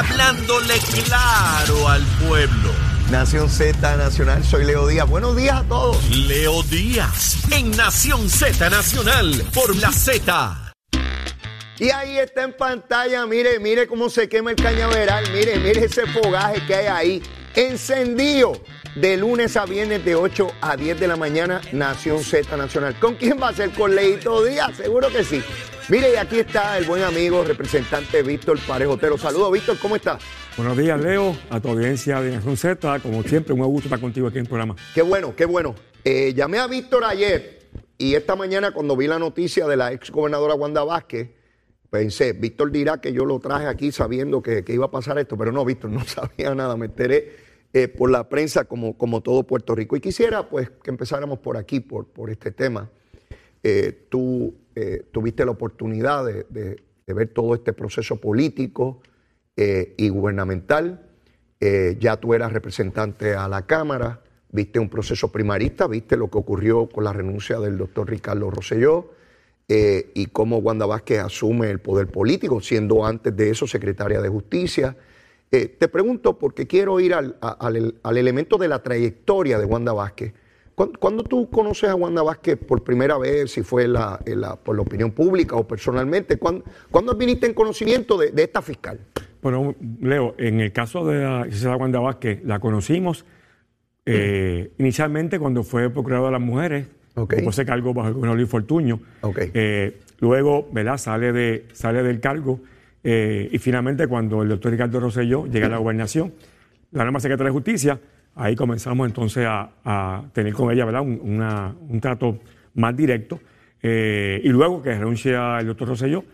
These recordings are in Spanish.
hablándole claro al pueblo. Nación Z Nacional, soy Leo Díaz. Buenos días a todos. Leo Díaz, en Nación Z Nacional, por la Z. Y ahí está en pantalla, mire, mire cómo se quema el cañaveral, mire, mire ese fogaje que hay ahí, encendido de lunes a viernes de 8 a 10 de la mañana, Nación Z Nacional. ¿Con quién va a ser? ¿Con Leito Díaz? Seguro que sí. Mire, y aquí está el buen amigo, representante Víctor Parejotero. Saludos, Víctor, ¿cómo estás? Buenos días, Leo, a tu audiencia de Nación Z. Como siempre, un gusto estar contigo aquí en el programa. Qué bueno, qué bueno. Eh, llamé a Víctor ayer y esta mañana cuando vi la noticia de la ex gobernadora Wanda Vázquez, pensé, Víctor dirá que yo lo traje aquí sabiendo que, que iba a pasar esto, pero no, Víctor, no sabía nada, me enteré eh, por la prensa como, como todo Puerto Rico. Y quisiera pues que empezáramos por aquí, por, por este tema. Eh, tú eh, tuviste la oportunidad de, ver todo este proceso político eh, y gubernamental. Ya tú eras representante a la Cámara, viste un proceso primarista, viste lo que ocurrió con la renuncia del doctor Ricardo Rosselló y cómo Wanda Vázquez asume el poder político, siendo antes de eso secretaria de Justicia. Te pregunto porque quiero ir al, al- al elemento de la trayectoria de Wanda Vázquez. ¿Cuándo, cuándo tú conoces a Wanda Vázquez por primera vez, si fue la- por la opinión pública o personalmente? ¿Cuándo, cuándo viniste en conocimiento de, de esta fiscal? Bueno, Leo, en el caso de la licenciada Wanda Vázquez, la conocimos eh, inicialmente cuando fue procuradora de las mujeres, Ok. ocupó ese cargo bajo el gobierno de Luis Fortuño. Eh, luego, ¿verdad? Sale, de, sale del cargo eh, y finalmente cuando el doctor Ricardo Rosselló llega a la gobernación, la nueva secretaria de Justicia, ahí comenzamos entonces a, a tener con ella, ¿verdad? Un, una- un trato más directo. Eh, y luego que renuncia el doctor Rosselló,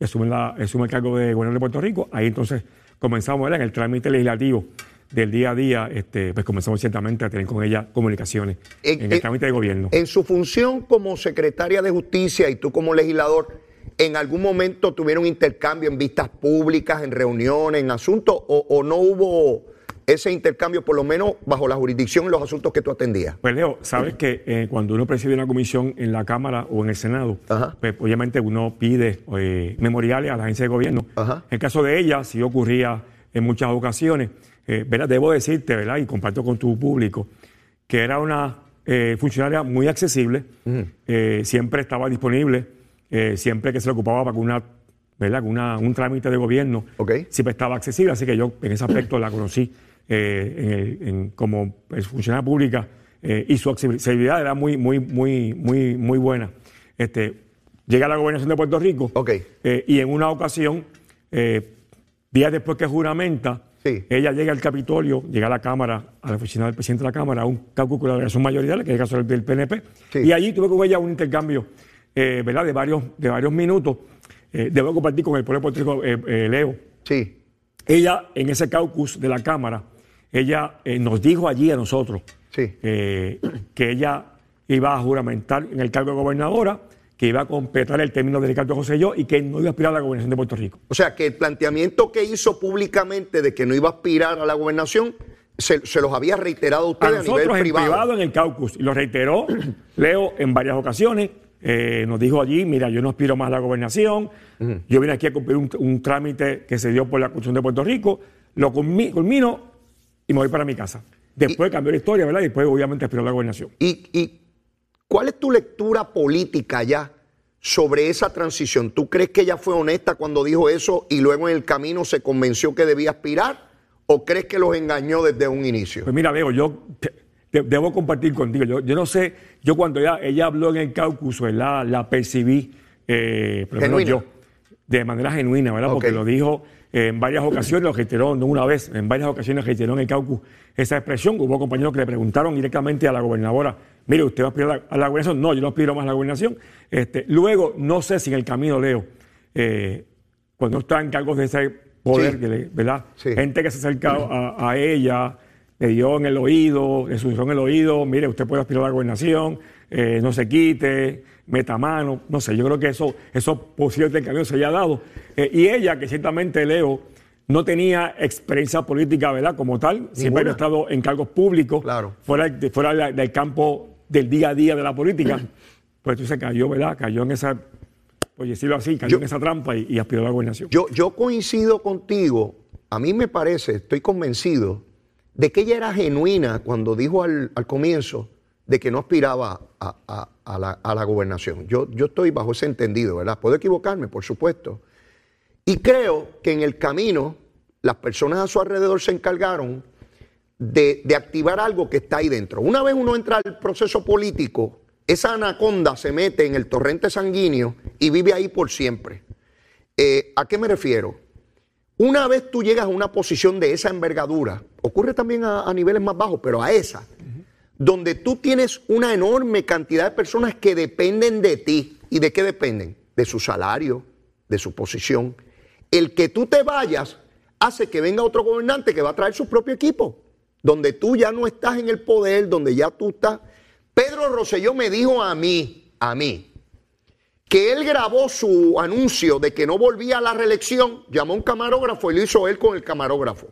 asume, la- asume el cargo de gobernador de Puerto Rico, ahí entonces comenzamos ¿verdad? en el trámite legislativo del día a día, este, pues comenzamos ciertamente a tener con ella comunicaciones En- en, el en- trámite de gobierno. En su función como secretaria de Justicia y tú como legislador, ¿en algún momento tuvieron intercambio en vistas públicas, en reuniones, en asuntos, o, o no hubo ese intercambio, por lo menos bajo la jurisdicción en los asuntos que tú atendías? Pues Leo, sabes que eh, cuando uno preside una comisión en la Cámara o en el Senado, Ajá. pues obviamente uno pide eh, memoriales a la agencia de gobierno. Ajá. En el caso de ella, sí ocurría en muchas ocasiones. Eh, ¿verdad? Debo decirte, ¿verdad? Y comparto con tu público, que era una funcionaria muy accesible, siempre estaba disponible, siempre que se le ocupaba para que una, ¿verdad? que una- un trámite de gobierno, siempre estaba accesible, así que yo en ese aspecto la conocí eh, en en- como funcionaria pública eh, y su accesibilidad era muy, muy, muy, muy, muy buena. Este, llega a la gobernación de Puerto Rico Ok. eh, y en una ocasión, eh, días después que juramenta, Sí. ella llega al Capitolio, llega a la Cámara, a la oficina del presidente de la Cámara, a un cálculo de la delegación mayoritarial, que es el caso del- PNP, Sí. y allí tuve con ella un intercambio eh, ¿verdad? De, varios, de varios minutos. Eh, debo compartir con el pueblo de Puerto Rico, eh, eh, Leo. Sí. Ella, en ese caucus de la Cámara, ella eh, nos dijo allí a nosotros Sí. eh, que ella iba a juramentar en el cargo de gobernadora, que iba a completar el término de Ricardo José yo y que no iba a aspirar a la gobernación de Puerto Rico. O sea, que el planteamiento que hizo públicamente de que no iba a aspirar a la gobernación, se, se los había reiterado a ustedes a, nosotros nivel en privado. privado en el caucus y lo reiteró Leo en varias ocasiones. eh, nos dijo allí, mira, yo no aspiro más a la gobernación, yo vine aquí a cumplir un, un trámite que se dio por la Constitución de Puerto Rico, lo culmi- culmino y me voy para mi casa. Después cambió la historia, ¿verdad? Y después obviamente aspiró a la gobernación. ¿Y, y cuál es tu lectura política ya sobre esa transición? ¿Tú crees que ella fue honesta cuando dijo eso y luego en el camino se convenció que debía aspirar? ¿O crees que los engañó desde un inicio? Pues mira, Leo, yo te- te- debo compartir contigo. Yo, yo no sé, yo cuando ella, ella habló en el caucus, ¿verdad? La percibí, eh, por lo menos Genuina. yo, de manera genuina, ¿verdad? Porque lo dijo en varias ocasiones, lo reiteró, no una vez, en varias ocasiones reiteró en el caucus esa expresión. Hubo compañeros que le preguntaron directamente a la gobernadora, mire, ¿usted va a aspirar a la, gobernación? No, yo no aspiro más a la gobernación. Este, luego, no sé si en el camino, Leo, eh, cuando está en cargos de ese poder, Sí. que le- ¿verdad? Sí. Gente que se acerca a, a ella, le dio en el oído, le susurró en el oído, mire, usted puede aspirar a la gobernación, eh, no se quite, meta mano, no sé, yo creo que eso, eso posible camino se haya dado. Eh, y ella, que ciertamente Leo, no tenía experiencia política, ¿verdad? Como tal, siempre había estado en cargos públicos, Claro. fuera, fuera de- del campo del día a día de la política, pues entonces cayó, ¿verdad? Cayó en esa, por decirlo así, cayó Yo- en esa trampa y, y aspiró a la gobernación. Yo, yo coincido contigo a mí me parece, estoy convencido, de que ella era genuina cuando dijo al, al comienzo de que no aspiraba a, la, gobernación. Yo, estoy bajo ese entendido, ¿verdad? Puedo equivocarme, por supuesto. Y creo que en el camino las personas a su alrededor se encargaron de, activar algo que está ahí dentro. Una vez uno entra al proceso político, esa anaconda se mete en el torrente sanguíneo y vive ahí por siempre. Eh, ¿A qué me refiero? Una vez tú llegas a una posición de esa envergadura, ocurre también a niveles más bajos, pero a esa, donde tú tienes una enorme cantidad de personas que dependen de ti. ¿Y de qué dependen? De su salario, de su posición. El que tú te vayas hace que venga otro gobernante que va a traer su propio equipo, donde tú ya no estás en el poder, donde ya tú estás. Pedro Rosselló me dijo a mí, a mí, que él grabó su anuncio de que no volvía a la reelección, llamó a un camarógrafo y lo hizo él con el camarógrafo.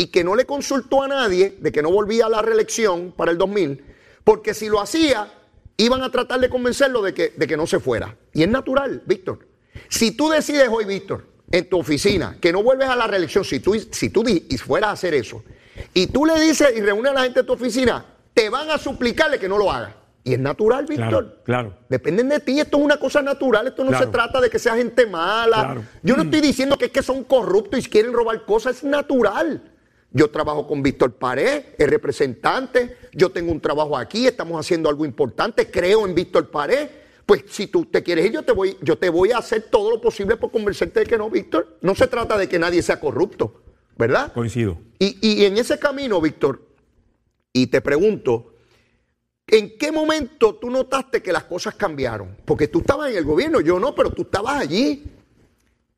Y que no le consultó a nadie de que no volvía a la reelección para el 2000, porque si lo hacía, iban a tratar de convencerlo de que, de que no se fuera. Y es natural, Víctor. Si tú decides hoy, Víctor, en tu oficina, que no vuelves a la reelección, si tú, si tú fueras a hacer eso, y tú le dices y reúnes a la gente de tu oficina, te van a suplicarle que no lo hagas. Y es natural, Víctor. Claro, claro. Dependen de ti, esto es una cosa natural, esto no Claro. se trata de que sea gente mala. Claro. Yo no estoy diciendo que es que son corruptos y quieren robar cosas, es natural. Yo trabajo con Víctor Pared, es representante, yo tengo un trabajo aquí, estamos haciendo algo importante, creo en Víctor Pared. Pues si tú te quieres ir, yo te voy, yo te voy a hacer todo lo posible por convencerte de que no, Víctor. No se trata de que nadie sea corrupto, ¿verdad? Coincido. Y, y en ese camino, Víctor, y te pregunto, ¿en qué momento tú notaste que las cosas cambiaron? Porque tú estabas en el gobierno, yo no, pero tú estabas allí.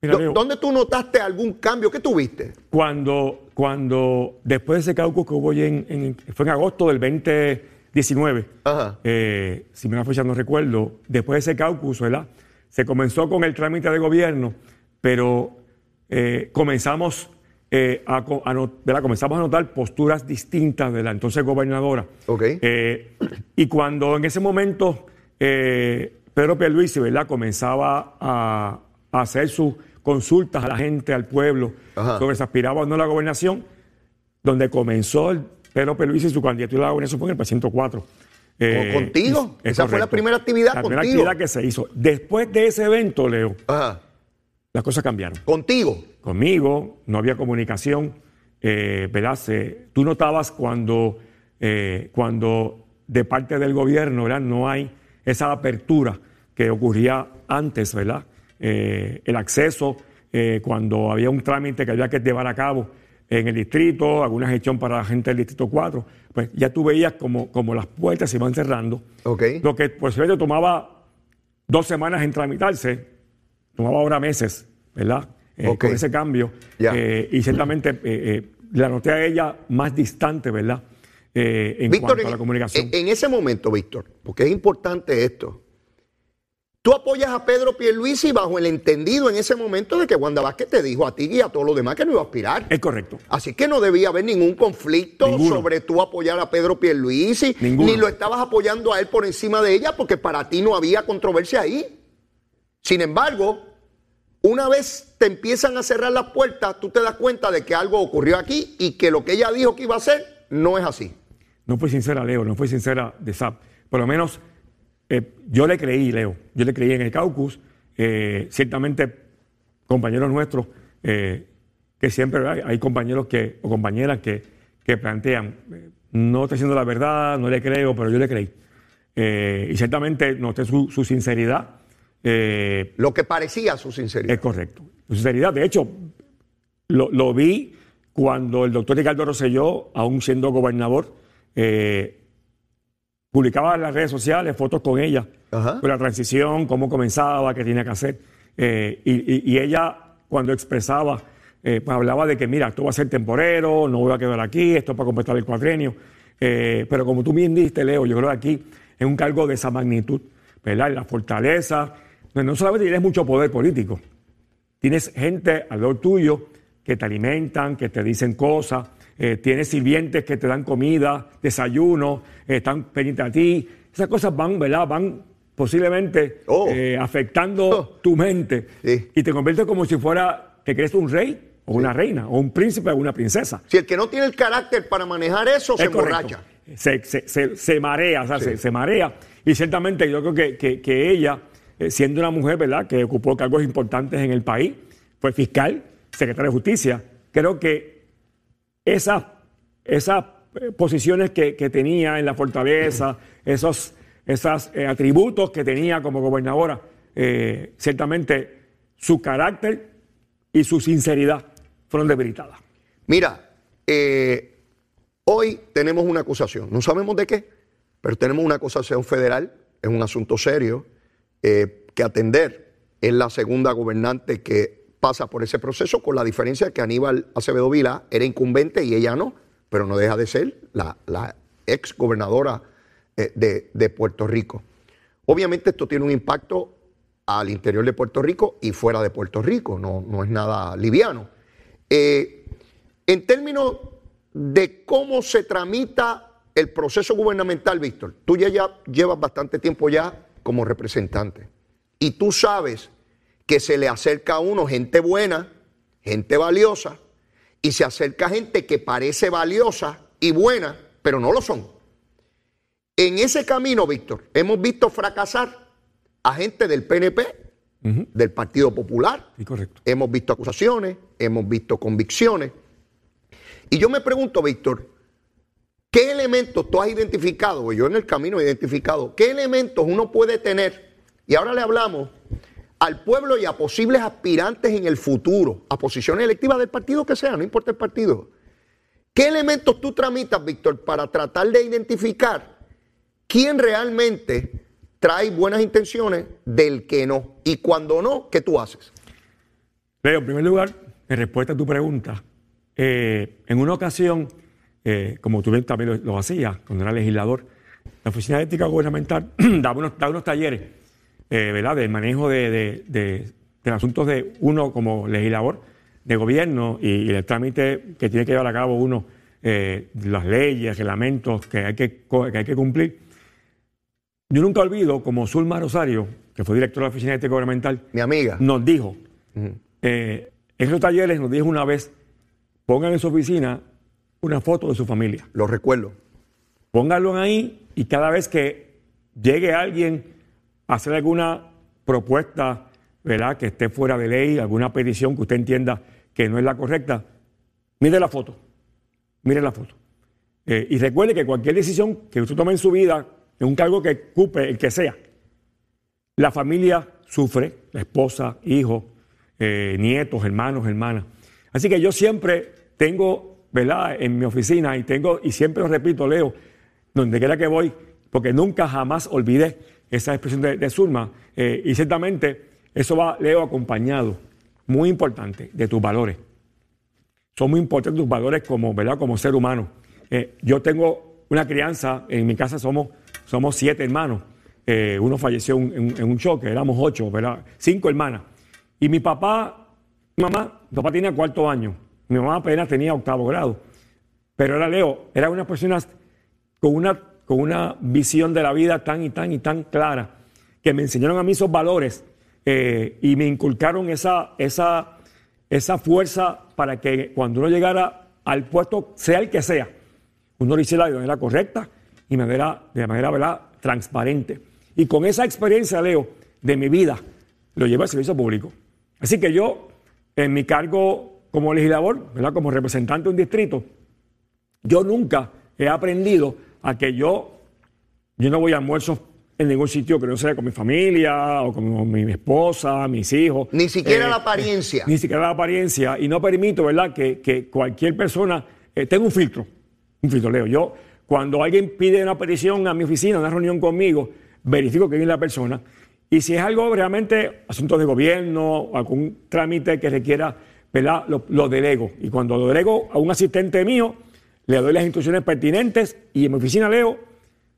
Mira, ¿Dónde tú notaste algún cambio? ¿Qué tuviste? cuando, cuando después de ese caucus que hubo en, en- fue en agosto del 2019, Ajá. eh, si me la fecha no recuerdo, después de ese caucus, ¿verdad? Se comenzó con el trámite de gobierno, pero eh, comenzamos, eh, a, ¿verdad? comenzamos a notar posturas distintas de la entonces gobernadora. Ok. Eh, y cuando en ese momento Pedro Pierluisi, ¿verdad? comenzaba a, a hacer sus consultas a la gente, al pueblo, Ajá. sobre si aspiraba o no a la gobernación, donde comenzó el Pedro Pierluisi su candidatura a la gobernación fue en el precinto 4. Eh, contigo? es Esa fue la primera actividad La primera contigo. actividad que se hizo. Después de ese evento, Leo, Ajá. las cosas cambiaron Contigo. conmigo, no había comunicación, eh, ¿verdad? Se- tú notabas cuando, eh, cuando de parte del gobierno, ¿verdad? No hay esa apertura que ocurría antes, ¿verdad? Eh, el acceso, eh, cuando había un trámite que había que llevar a cabo en el distrito, alguna gestión para la gente del distrito 4, pues ya tú veías como, como las puertas se iban cerrando. Lo que posiblemente tomaba dos semanas en tramitarse, tomaba ahora meses, ¿verdad? Eh. Con ese cambio. Y ciertamente la noté a ella más distante, ¿verdad? En Víctor, cuanto a la comunicación. en- en ese momento, Víctor, porque es importante esto, tú apoyas a Pedro Pierluisi bajo el entendido en ese momento de que Wanda Vázquez te dijo a ti y a todos los demás que no iba a aspirar. es correcto. Así que no debía haber ningún conflicto Ninguno. sobre tú apoyar a Pedro Pierluisi, Ninguno. ni lo estabas apoyando a él por encima de ella, porque para ti no había controversia ahí. Sin embargo, una vez te empiezan a cerrar las puertas, tú te das cuenta de que algo ocurrió aquí y que lo que ella dijo que iba a hacer no es así. No fue sincera, Leo, no fue sincera de SAP. Por lo menos eh, yo le creí, Leo, yo le creí en el caucus. Eh, ciertamente, compañeros nuestros, eh, que siempre hay, hay compañeros que, o compañeras que, que plantean, no está diciendo la verdad, no le creo, pero yo le creí. Y ciertamente noté su, su sinceridad. Lo que parecía su sinceridad. es correcto. Su sinceridad, de hecho, lo, lo vi cuando el doctor Ricardo Rosselló, aún siendo gobernador, eh, publicaba en las redes sociales fotos con ella, Ajá. con la transición, cómo comenzaba, qué tenía que hacer. Eh, y, y- y ella, cuando expresaba, eh, pues hablaba de que, mira, esto va a ser temporero, no voy a quedar aquí, esto es para completar el cuatrenio. Eh, pero como tú bien dijiste, Leo, yo creo que aquí es un cargo de esa magnitud, ¿verdad? La fortaleza. No, no solamente tienes mucho poder político, tienes gente alrededor tuyo que te alimentan, que te dicen cosas, eh, tienes sirvientes que te dan comida, desayuno, eh, están pendientes a ti. Esas cosas van, ¿verdad? Van posiblemente Oh. eh, afectando Oh. tu mente Sí. y te conviertes como si fuera, te crees un rey o una reina, o un príncipe o una princesa. Si el que no tiene el carácter para manejar eso se correcto. emborracha. Se, se- se- se marea, o sea, se, se marea. Y ciertamente yo creo que, que- que ella, siendo una mujer, ¿verdad?, que ocupó cargos importantes en el país, fue fiscal, secretaria de justicia, creo que esas, esas eh, posiciones que, que tenía en la fortaleza, esos, esos eh, atributos que tenía como gobernadora, eh, ciertamente su carácter y su sinceridad fueron debilitadas. Mira, hoy tenemos una acusación, no sabemos de qué, pero tenemos una acusación federal, es un asunto serio que atender. Es la segunda gobernante que pasa por ese proceso, con la diferencia que Aníbal Acevedo Vila era incumbente y ella no, pero no deja de ser la, la ex gobernadora eh, de, de Puerto Rico. Obviamente esto tiene un impacto al interior de Puerto Rico y fuera de Puerto Rico, no, no es nada liviano. Eh, en términos de cómo se tramita el proceso gubernamental, Víctor, tú ya, ya llevas bastante tiempo ya como representante y tú sabes que se le acerca a uno gente buena, gente valiosa, y se acerca gente que parece valiosa y buena, pero no lo son. En ese camino, Víctor, hemos visto fracasar a gente del PNP, del Partido Popular, Sí, correcto. hemos visto acusaciones, hemos visto convicciones. Y yo me pregunto, Víctor, ¿qué elementos tú has identificado? o Yo en el camino he identificado, ¿qué elementos uno puede tener? Y ahora le hablamos al pueblo y a posibles aspirantes en el futuro, a posiciones electivas del partido que sea, no importa el partido. ¿Qué elementos tú tramitas, Víctor, para tratar de identificar quién realmente trae buenas intenciones del que no? Y cuando no, ¿qué tú haces? Leo, en primer lugar, en respuesta a tu pregunta, eh, en una ocasión, eh, como tú bien también lo, hacías cuando era legislador, la Oficina de Ética Gubernamental daba unos, daba unos talleres eh, ¿verdad? del manejo de, de- de- de asuntos de uno como legislador de gobierno y, y el trámite que tiene que llevar a cabo uno, eh, las leyes, reglamentos que hay que, que hay que cumplir. Yo nunca olvido como Zulma Rosario, que fue directora de la Oficina de Ética Gubernamental, Mi amiga. nos dijo, eh, en esos talleres nos dijo una vez, pongan en su oficina una foto de su familia. Lo recuerdo. Pónganlo ahí y cada vez que llegue alguien hacer alguna propuesta, ¿verdad? Que esté fuera de ley, alguna petición que usted entienda que no es la correcta, mire la foto. Mire la foto. Eh, y recuerde que cualquier decisión que usted tome en su vida, en un cargo que ocupe, el que sea, la familia sufre, la esposa, hijos, eh, nietos, hermanos, hermanas. Así que yo siempre tengo, ¿verdad? En mi oficina y tengo, y siempre lo repito, Leo, donde quiera que voy, porque nunca jamás olvidé esa expresión de, de Zulma. eh, y ciertamente eso va, Leo, acompañado, muy importante, de tus valores. Son muy importantes tus valores como, ¿verdad? como ser humano. Eh, yo tengo una crianza, en mi casa somos, somos siete hermanos. Eh, uno falleció en, en- un choque, éramos ocho, ¿verdad? Cinco hermanas. Y mi papá, mi mamá, mi papá tenía cuarto año. Mi mamá apenas tenía octavo grado. Pero era Leo, era una persona con una, con una visión de la vida tan y tan y tan clara, que me enseñaron a mí esos valores eh, y me inculcaron esa, esa, esa fuerza para que cuando uno llegara al puesto, sea el que sea, uno lo hiciera de manera correcta y de manera, de manera ¿verdad? transparente. Y con esa experiencia, Leo, de mi vida, lo llevo al servicio público. Así que yo, en mi cargo como legislador, ¿verdad? como representante de un distrito, yo nunca he aprendido a que yo, yo no voy a almuerzos en ningún sitio que no sea con mi familia o con mi esposa, mis hijos. Ni siquiera Eh, la apariencia. Ni siquiera la apariencia. Y no permito, ¿verdad?, que, que cualquier persona eh, tenga un filtro. Un filtro, Leo. Yo, cuando alguien pide una petición a mi oficina, una reunión conmigo, verifico que viene la persona. Y si es algo realmente asunto de gobierno, algún trámite que requiera, ¿verdad?, lo, lo delego. Y cuando lo delego a un asistente mío, le doy las instrucciones pertinentes y en mi oficina, Leo,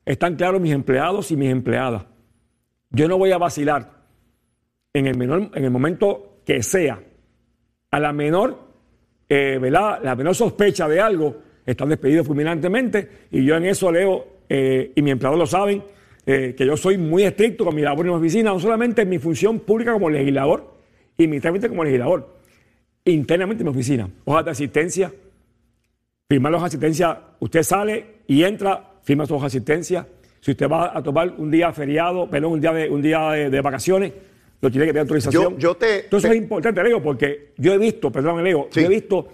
están claros mis empleados y mis empleadas. Yo no voy a vacilar en el, menor, en el momento que sea, a la menor, eh. La menor sospecha de algo, están despedidos fulminantemente y yo en eso leo, eh, y mis empleados lo saben, eh, que yo soy muy estricto con mi labor en la oficina, no solamente en mi función pública como legislador y mi trámite como legislador. internamente en mi oficina. Hojas de asistencia, firmar las asistencias. Usted sale y entra, firma su hoja de asistencia. Si usted va a tomar un día feriado, perdón, un día de, un día de, vacaciones, lo tiene que pedir autorización. Yo, te, Entonces es importante, Leo, porque yo he visto, perdón, Leo, yo he visto,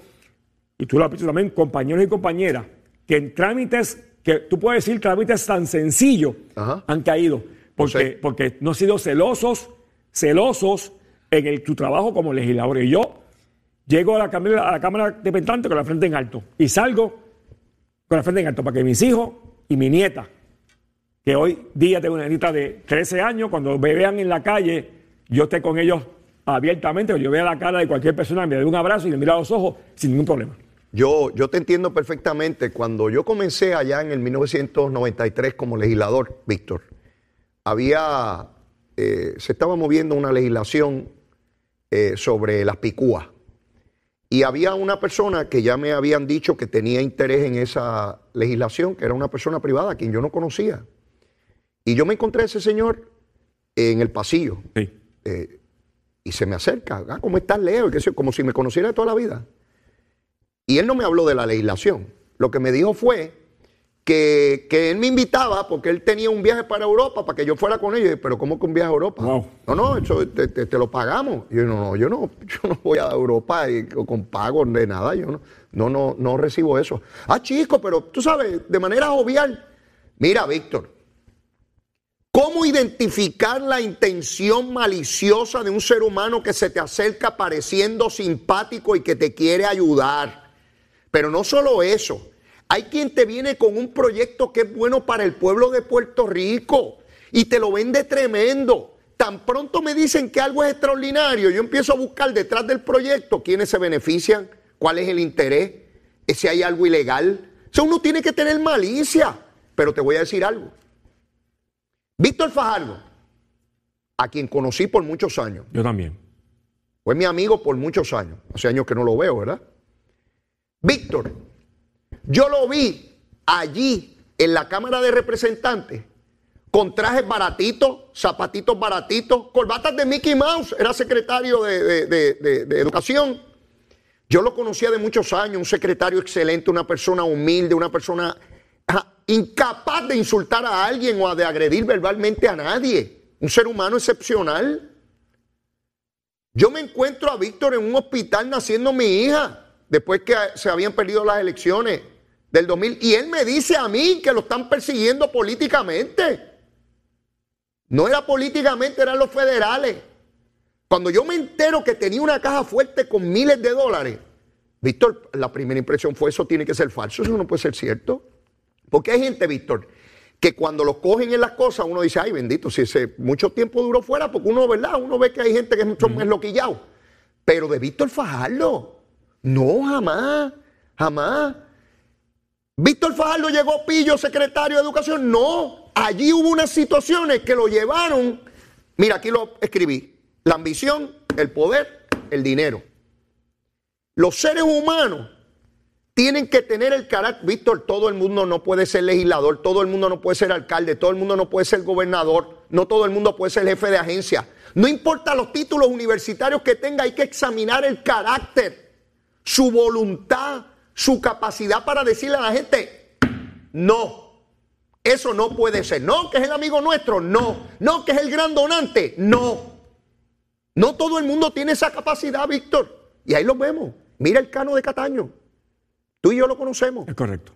y tú lo has visto también, compañeros y compañeras, que en trámites, que tú puedes decir trámites tan sencillos, han caído. Porque, porque no han sido celosos, celosos en el, tu trabajo como legislador. Y yo llego a la, cámara, de Pentante con la frente en alto y salgo con la frente en alto para que mis hijos y mi nieta, que hoy día tengo una nieta de 13 años, cuando me vean en la calle, yo esté con ellos abiertamente, yo vea la cara de cualquier persona, me dé un abrazo y me mira a los ojos sin ningún problema. Yo, yo te entiendo perfectamente. Cuando yo comencé allá en el 1993 como legislador, Víctor, había, eh, se estaba moviendo una legislación eh, sobre las picúas. Y había una persona que ya me habían dicho que tenía interés en esa legislación, que era una persona privada, a quien yo no conocía. Y yo me encontré a ese señor en el pasillo. Eh, y se me acerca, ah, ¿cómo estás, Leo? Como si me conociera toda la vida. Y él no me habló de la legislación. Lo que me dijo fue que, él me invitaba porque él tenía un viaje para Europa, para que yo fuera con ellos. Pero ¿cómo que un viaje a Europa? No, no, eso te, lo pagamos. yo no, no, yo no, yo no voy a Europa y, con pago de nada. Yo no, no, no, no recibo eso. Ah, chico, pero tú sabes, de manera jovial. Mira, Víctor, ¿Cómo identificar la intención maliciosa de un ser humano que se te acerca pareciendo simpático y que te quiere ayudar? Pero no solo eso, hay quien te viene con un proyecto que es bueno para el pueblo de Puerto Rico y te lo vende tremendo. Tan pronto me dicen que algo es extraordinario, yo empiezo a buscar detrás del proyecto quiénes se benefician, cuál es el interés, si hay algo ilegal. O sea, uno tiene que tener malicia. Pero te voy a decir algo. Víctor Fajardo, a quien conocí por muchos años. Yo también. Fue mi amigo por muchos años. Hace años que no lo veo, ¿verdad? Víctor, yo lo vi allí en la Cámara de Representantes con trajes baratitos, zapatitos baratitos, corbatas de Mickey Mouse, era secretario de, Educación. Yo lo conocía de muchos años, un secretario excelente, una persona humilde, una persona incapaz de insultar a alguien o de agredir verbalmente a nadie, un ser humano excepcional. Yo me encuentro a Víctor en un hospital naciendo mi hija, después que se habían perdido las elecciones del 2000. Y él me dice a mí que lo están persiguiendo políticamente. No era políticamente, eran los federales. Cuando yo me entero que tenía una caja fuerte con miles de dólares, Víctor, la primera impresión fue eso tiene que ser falso, eso no puede ser cierto. Porque hay gente, Víctor, que cuando lo cogen en las cosas uno dice, ay bendito, si ese mucho tiempo duró fuera, porque uno, ¿verdad? Uno ve que hay gente que es mucho más loquillado. Pero de Víctor Fajardo, no, jamás, jamás. Víctor Fajardo llegó pillo, secretario de Educación. No, allí hubo unas situaciones que lo llevaron. Mira, aquí lo escribí. La ambición, el poder, el dinero. Los seres humanos tienen que tener el carácter. Víctor, todo el mundo no puede ser legislador, todo el mundo no puede ser alcalde, todo el mundo no puede ser gobernador, no todo el mundo puede ser jefe de agencia. No importa los títulos universitarios que tenga, hay que examinar el carácter, su voluntad, su capacidad para decirle a la gente, no, eso no puede ser. No, que es el amigo nuestro, no. No, que es el gran donante, no. No todo el mundo tiene esa capacidad, Víctor. Y ahí lo vemos. Mira el cano de Cataño. Tú y yo lo conocemos. Es correcto.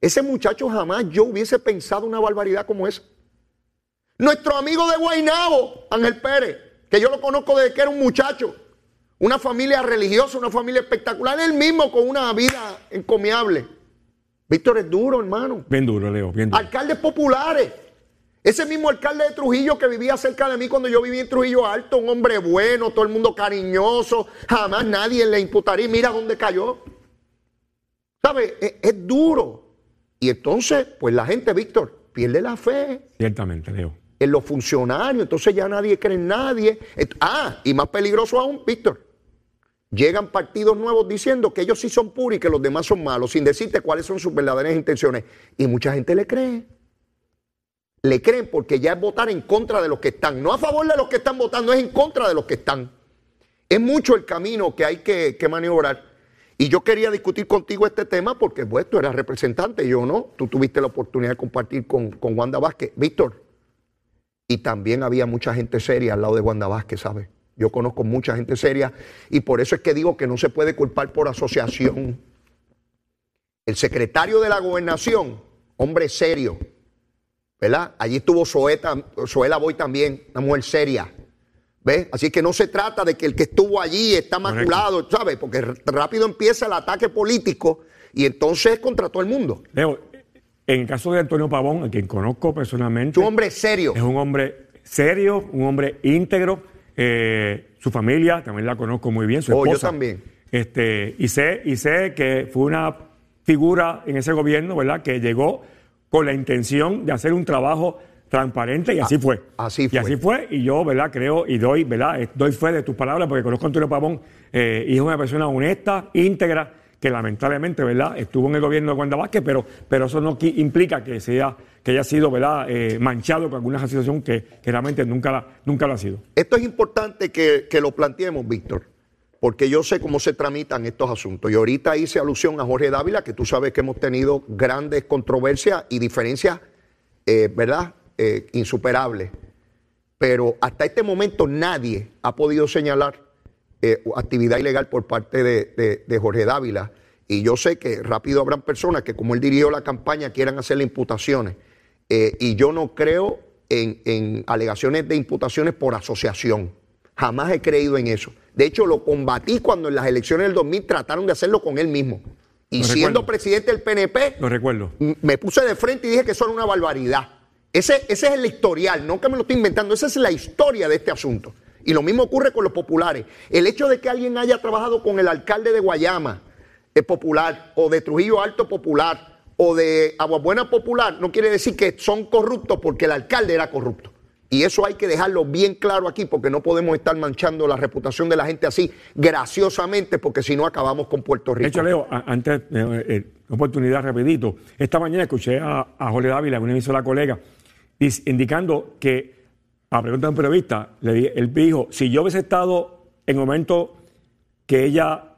Ese muchacho jamás yo hubiese pensado una barbaridad como esa. Nuestro amigo de Guainabo, Ángel Pérez, que yo lo conozco desde que era un muchacho. Una familia religiosa, una familia espectacular, él mismo con una vida encomiable. Víctor es duro, hermano. Bien duro, Leo, bien duro. Alcaldes populares. Ese mismo alcalde de Trujillo que vivía cerca de mí cuando yo vivía en Trujillo Alto, un hombre bueno, todo el mundo cariñoso, jamás nadie le imputaría. Mira dónde cayó. ¿Sabe? Es, es duro. Y entonces, pues la gente, Víctor, pierde la fe. Ciertamente, Leo. En los funcionarios, entonces ya nadie cree en nadie. Ah, y más peligroso aún, Víctor Llegan partidos nuevos diciendo que ellos sí son puros y que los demás son malos, sin decirte cuáles son sus verdaderas intenciones. Y mucha gente le cree. Le creen porque ya es votar en contra de los que están. No a favor de los que están votando, es en contra de los que están. Es mucho el camino que hay que, maniobrar. Y yo quería discutir contigo este tema porque, pues, tú eras representante, yo no. Tú tuviste la oportunidad de compartir con, con Wanda Vázquez. Víctor, y también había mucha gente seria al lado de Wanda Vázquez, ¿sabes? Yo conozco mucha gente seria y por eso es que digo que no se puede culpar por asociación. El secretario de la gobernación, hombre serio, ¿verdad? Allí estuvo Zoela Boy también, una mujer seria. ¿Ves? Así que no se trata de que el que estuvo allí está maculado, ¿sabes? Porque rápido empieza el ataque político y entonces es contra todo el mundo. Leo, en el caso de Antonio Pavón, a quien conozco personalmente. Es un hombre serio. Es un hombre serio, un hombre íntegro. Eh, su familia también la conozco muy bien, su esposa. Oh, yo también. Este, y, sé, y sé que fue una figura en ese gobierno, ¿verdad?, que llegó con la intención de hacer un trabajo transparente y así ah, fue. Así fue. Y así fue. Y yo, ¿verdad? Creo y doy, ¿verdad? Doy fe de tus palabras porque conozco a Antonio Pavón eh, y es una persona honesta, íntegra, que lamentablemente, ¿verdad? Estuvo en el gobierno de Wanda Vázquez, pero, pero eso no implica que sea que haya sido, ¿verdad? Eh, manchado con alguna situación que, realmente nunca, nunca lo ha sido. Esto es importante que, que lo planteemos, Víctor porque yo sé cómo se tramitan estos asuntos. Y ahorita hice alusión a Jorge Dávila, que tú sabes que hemos tenido grandes controversias y diferencias, eh, ¿verdad?, eh, insuperables. Pero hasta este momento nadie ha podido señalar eh, actividad ilegal por parte de, Jorge Dávila. Y yo sé que rápido habrán personas que, como él dirigió la campaña, quieran hacerle imputaciones. y yo no creo en alegaciones de imputaciones por asociación. Jamás he creído en eso. De hecho, lo combatí cuando en las elecciones del 2000 trataron de hacerlo con él mismo. Y siendo presidente del PNP, lo recuerdo. me puse de frente y dije que eso era una barbaridad. Ese, ese es el historial, no que me lo estoy inventando, esa es la historia de este asunto. Y lo mismo ocurre con los populares. El hecho de que alguien haya trabajado con el alcalde de Guayama es popular, o de Trujillo Alto popular, o de Aguabuena popular, no quiere decir que son corruptos porque el alcalde era corrupto. Y eso hay que dejarlo bien claro aquí porque no podemos estar manchando la reputación de la gente así graciosamente porque si no acabamos con Puerto Rico. De hecho, Leo, antes, eh, eh, oportunidad rapidito. Esta mañana escuché a, a Jorge Dávila, una emisora colega, indicando que, a pregunta de un periodista, le, él dijo, si yo hubiese estado en el momento que ella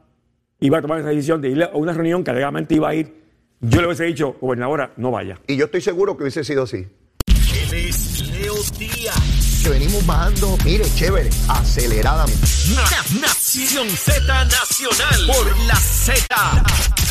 iba a tomar esa decisión de ir a una reunión que alegadamente iba a ir, yo le hubiese dicho, gobernadora, no vaya. Y yo estoy seguro que hubiese sido así. Que venimos bajando, mire, chévere, aceleradamente. Nación Z Nacional por la Z.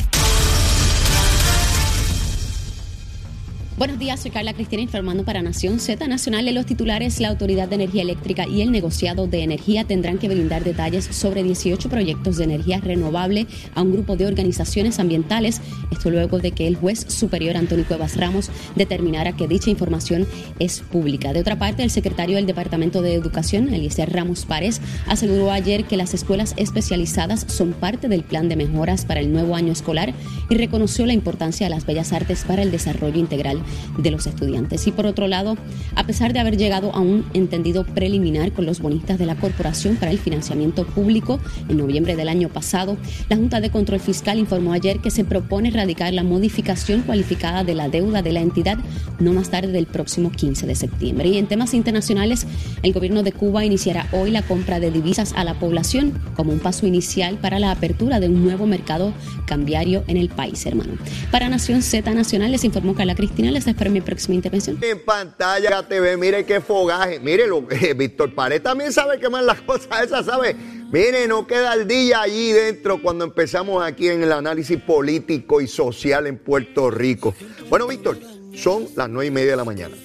Buenos días, soy Carla Cristina informando para Nación Z Nacional. En los titulares, la Autoridad de Energía Eléctrica y el negociado de energía tendrán que brindar detalles sobre 18 proyectos de energía renovable a un grupo de organizaciones ambientales. Esto luego de que el juez superior Antonio Cuevas Ramos determinara que dicha información es pública. De otra parte, el secretario del Departamento de Educación, Eliezer Ramos Párez, aseguró ayer que las escuelas especializadas son parte del plan de mejoras para el nuevo año escolar y reconoció la importancia de las bellas artes para el desarrollo integral de los estudiantes. Y por otro lado, a pesar de haber llegado a un entendido preliminar con los bonistas de la Corporación para el Financiamiento Público en noviembre del año pasado, la Junta de Control Fiscal informó ayer que se propone erradicar la modificación cualificada de la deuda de la entidad no más tarde del próximo 15 de septiembre. Y en temas internacionales, el gobierno de Cuba iniciará hoy la compra de divisas a la población como un paso inicial para la apertura de un nuevo mercado cambiario en el país, hermano. Para Nación Z Nacional les informó Carla Cristina les espero mi próxima intervención. En pantalla TV, mire qué fogaje. Mire, lo, eh, Víctor Pared también sabe qué más las cosas esas, ¿sabe? Mire, no queda el día allí dentro cuando empezamos aquí en el análisis político y social en Puerto Rico. Bueno, Víctor, son las nueve y media de la mañana.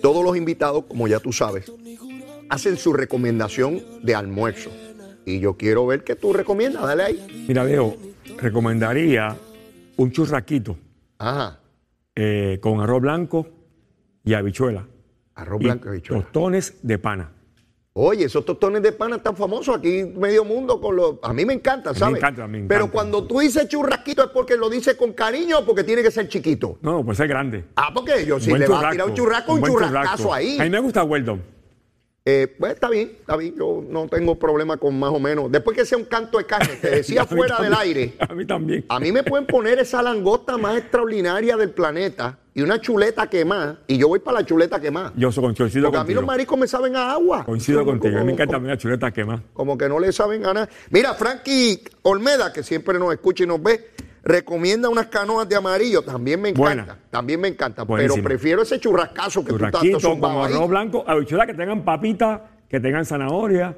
Todos los invitados, como ya tú sabes, hacen su recomendación de almuerzo. Y yo quiero ver qué tú recomiendas. Dale ahí. Mira, Leo, recomendaría un churraquito. Ajá. Eh, con arroz blanco y habichuela. Arroz blanco y habichuela. Tostones de pana. Oye, esos tostones de pana están famosos aquí medio mundo con los. A mí me encanta, ¿sabes? Me encanta, me encanta. Pero cuando tú dices churrasquito es porque lo dices con cariño o porque tiene que ser chiquito. No, pues ser grande. Ah, porque yo si le va a tirar un churrasco, un, churrascazo ahí. A mí me gusta Weldon. Eh, pues está bien, está bien. Yo no tengo problema con más o menos. Después que sea un canto de carne, te decía fuera del aire. A mí también. A mí me pueden poner esa langosta más extraordinaria del planeta y una chuleta quemada, y yo voy para la chuleta quemada. Yo soy coincido Porque a mí los mariscos me saben a agua. Coincido Como- contigo. A mí me como- encanta también la chuleta quemada. como que no le saben a nada. Mira, Frankie Olmeda, que siempre nos escucha y nos ve, recomienda unas canoas de amarillo. También me encanta. Buena. También me encanta. Pero prefiero ese churrascazo que tú zumbado con ahí. arroz blanco, habichuelas que tengan papitas, que tengan zanahoria.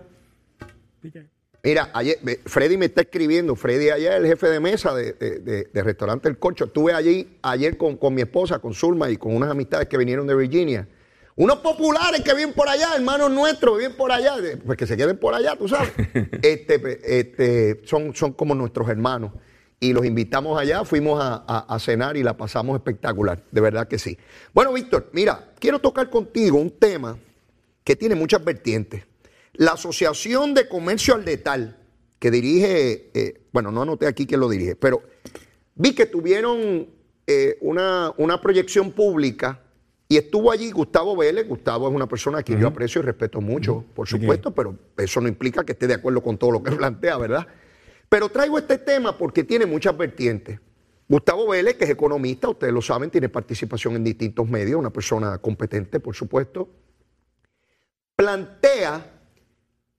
Mira, ayer, Freddy me está escribiendo. Freddy ayer es el jefe de mesa de, de- de- de restaurante El Corcho. Estuve allí ayer con, con mi esposa, con Zulma y con unas amistades que vinieron de Virginia. Unos populares que viven por allá, hermanos nuestros, viven por allá, pues que se queden por allá, tú sabes. Este, este, son, son como nuestros hermanos. Y los invitamos allá, fuimos a, a- a cenar y la pasamos espectacular, de verdad que sí. Bueno, Víctor, mira, quiero tocar contigo un tema que tiene muchas vertientes. La Asociación de Comercio al Detal, que dirige, eh, bueno, no anoté aquí quién lo dirige, pero vi que tuvieron eh, una, una proyección pública y estuvo allí Gustavo Vélez. Gustavo es una persona a quien yo aprecio y respeto mucho, por que- supuesto, pero eso no implica que esté de acuerdo con todo lo que plantea, ¿verdad? Pero traigo este tema porque tiene muchas vertientes. Gustavo Vélez, que es economista, ustedes lo saben, tiene participación en distintos medios, una persona competente, por supuesto, plantea,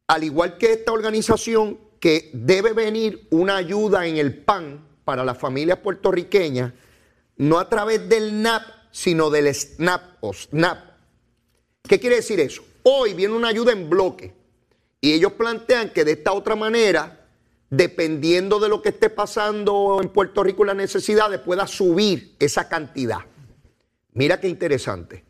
al igual que esta organización, que debe venir una ayuda en el PAN para las familias puertorriqueñas, no a través del NAP, sino del SNAP o SNAP. ¿Qué quiere decir eso? Hoy viene una ayuda en bloque y ellos plantean que de esta otra manera, dependiendo de lo que esté pasando en Puerto Rico y las necesidades, pueda subir esa cantidad. Mira qué interesante.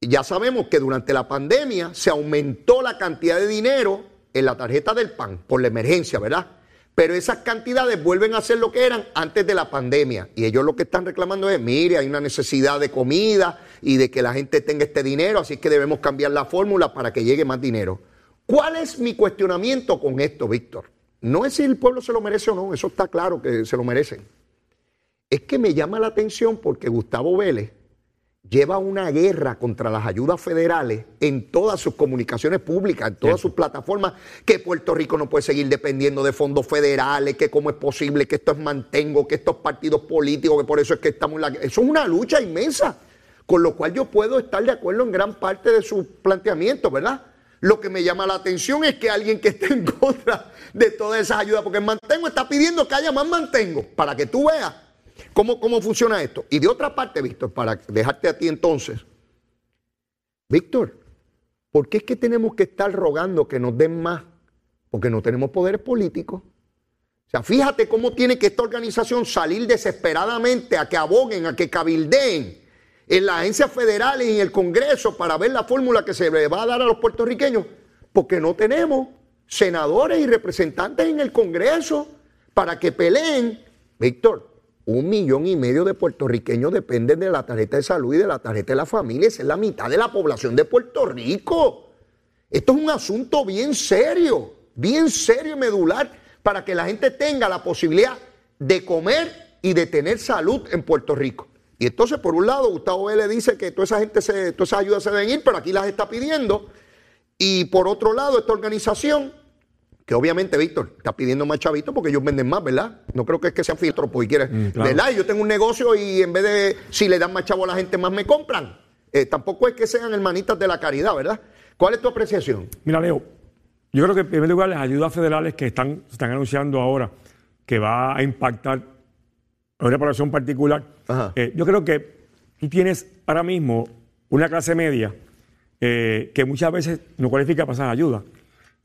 Ya sabemos que durante la pandemia se aumentó la cantidad de dinero en la tarjeta del PAN por la emergencia, ¿verdad? Pero esas cantidades vuelven a ser lo que eran antes de la pandemia. Y ellos lo que están reclamando es, mire, hay una necesidad de comida y de que la gente tenga este dinero, así que debemos cambiar la fórmula para que llegue más dinero. ¿Cuál es mi cuestionamiento con esto, Víctor? No es si el pueblo se lo merece o no, eso está claro que se lo merecen. Es que me llama la atención porque Gustavo Vélez lleva una guerra contra las ayudas federales en todas sus comunicaciones públicas, en todas sus plataformas, que Puerto Rico no puede seguir dependiendo de fondos federales, que cómo es posible que esto es mantengo, que estos partidos políticos, que por eso es que estamos en la... Eso es una lucha inmensa, con lo cual yo puedo estar de acuerdo en gran parte de sus planteamientos, ¿verdad? Lo que me llama la atención es que alguien que esté en contra de todas esas ayudas, porque mantengo está pidiendo que haya más mantengo, para que tú veas ¿Cómo, ¿Cómo funciona esto? Y de otra parte, Víctor, para dejarte a ti entonces, Víctor, ¿por qué es que tenemos que estar rogando que nos den más? Porque no tenemos poderes políticos. O sea, fíjate cómo tiene que esta organización salir desesperadamente a que aboguen, a que cabildeen en las agencias federales y en el Congreso para ver la fórmula que se le va a dar a los puertorriqueños, porque no tenemos senadores y representantes en el Congreso para que peleen. Víctor, un millón y medio de puertorriqueños dependen de la tarjeta de salud y de la tarjeta de la familia. Esa es la mitad de la población de Puerto Rico. Esto es un asunto bien serio, bien serio y medular para que la gente tenga la posibilidad de comer y de tener salud en Puerto Rico. Y entonces, por un lado, Gustavo Vélez dice que toda esa gente, se, todas esas ayudas se deben ir, pero aquí las está pidiendo. Y por otro lado, esta organización que obviamente, Víctor, está pidiendo más chavitos porque ellos venden más, ¿verdad? No creo que es que sean filtros porque quieren, Mm, claro. ¿verdad? Yo tengo un negocio y en vez de, si le dan más chavo a la gente, más me compran. Eh, tampoco es que sean hermanitas de la caridad, ¿verdad? ¿Cuál es tu apreciación? Mira, Leo, yo creo que en primer lugar las ayudas federales que están, se están anunciando ahora, que va a impactar una población particular, eh, yo creo que tú tienes ahora mismo una clase media eh, que muchas veces no cualifica para esas ayudas.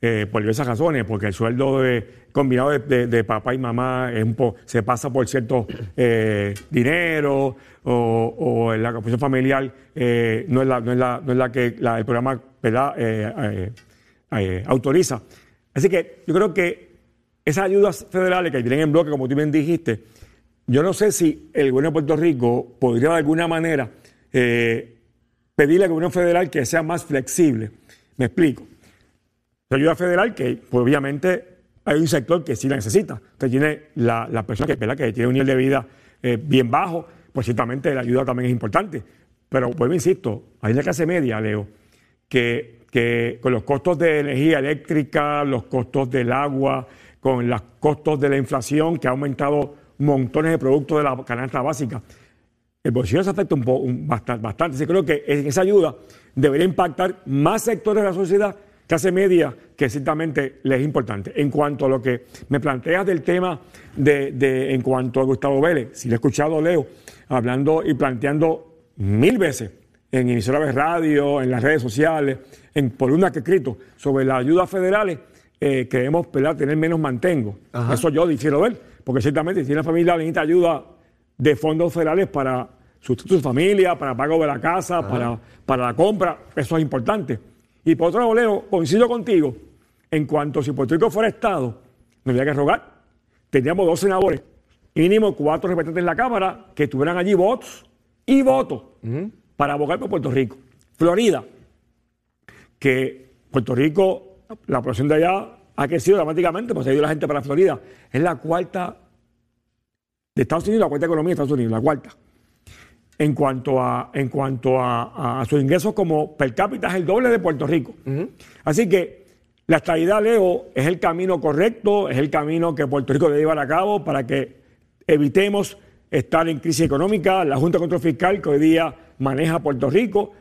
eh, por diversas razones, porque el sueldo de- combinado de, de- de papá y mamá es un po- se pasa por cierto dinero o, o la composición familiar no, es la, no, es la, no es la que la- el programa autoriza. Así que yo creo que esas ayudas federales que vienen en bloque, como tú bien dijiste, yo no sé si el gobierno de Puerto Rico podría de alguna manera eh, pedirle al gobierno federal que sea más flexible. Me explico. La ayuda federal que pues, obviamente hay un sector que sí la necesita. Usted tiene la, persona que, que tiene un nivel de vida eh, bien bajo, pues ciertamente la ayuda también es importante. Pero vuelvo, insisto, hay una clase media, Leo, que que con los costos de energía eléctrica, los costos del agua, con los costos de la inflación que ha aumentado montones de productos de la canasta básica, el bolsillo se afecta un poco, bastante, bastante. Así creo que esa ayuda debería impactar más sectores de la sociedad, clase media, que ciertamente les es importante. En cuanto a lo que me planteas del tema de, en cuanto a Gustavo Vélez, si lo he escuchado, Leo, hablando y planteando mil veces en emisoras de radio, en las redes sociales, en columnas que he escrito sobre las ayudas federales, eh, queremos tener menos mantengo. Eso yo difiero de él, porque ciertamente si una familia necesita ayuda de fondos federales para su, familia, para pago de la casa, para, para la compra, eso es importante. Y por otro lado, Leo, coincido contigo, en cuanto si Puerto Rico fuera Estado, no había que rogar. Tendríamos dos senadores, mínimo cuatro representantes en la Cámara, que tuvieran allí votos y votos para abogar por Puerto Rico. Florida, que Puerto Rico, la población de allá ha crecido dramáticamente, pues se ha ido la gente para Florida. Es la cuarta de Estados Unidos, la cuarta economía de Estados Unidos, la cuarta. En cuanto a, en cuanto a, sus ingresos como per cápita es el doble de Puerto Rico. Así que la estabilidad, Leo, es el camino correcto, es el camino que Puerto Rico debe llevar a cabo para que evitemos estar en crisis económica. La Junta de Control Fiscal que hoy día maneja Puerto Rico,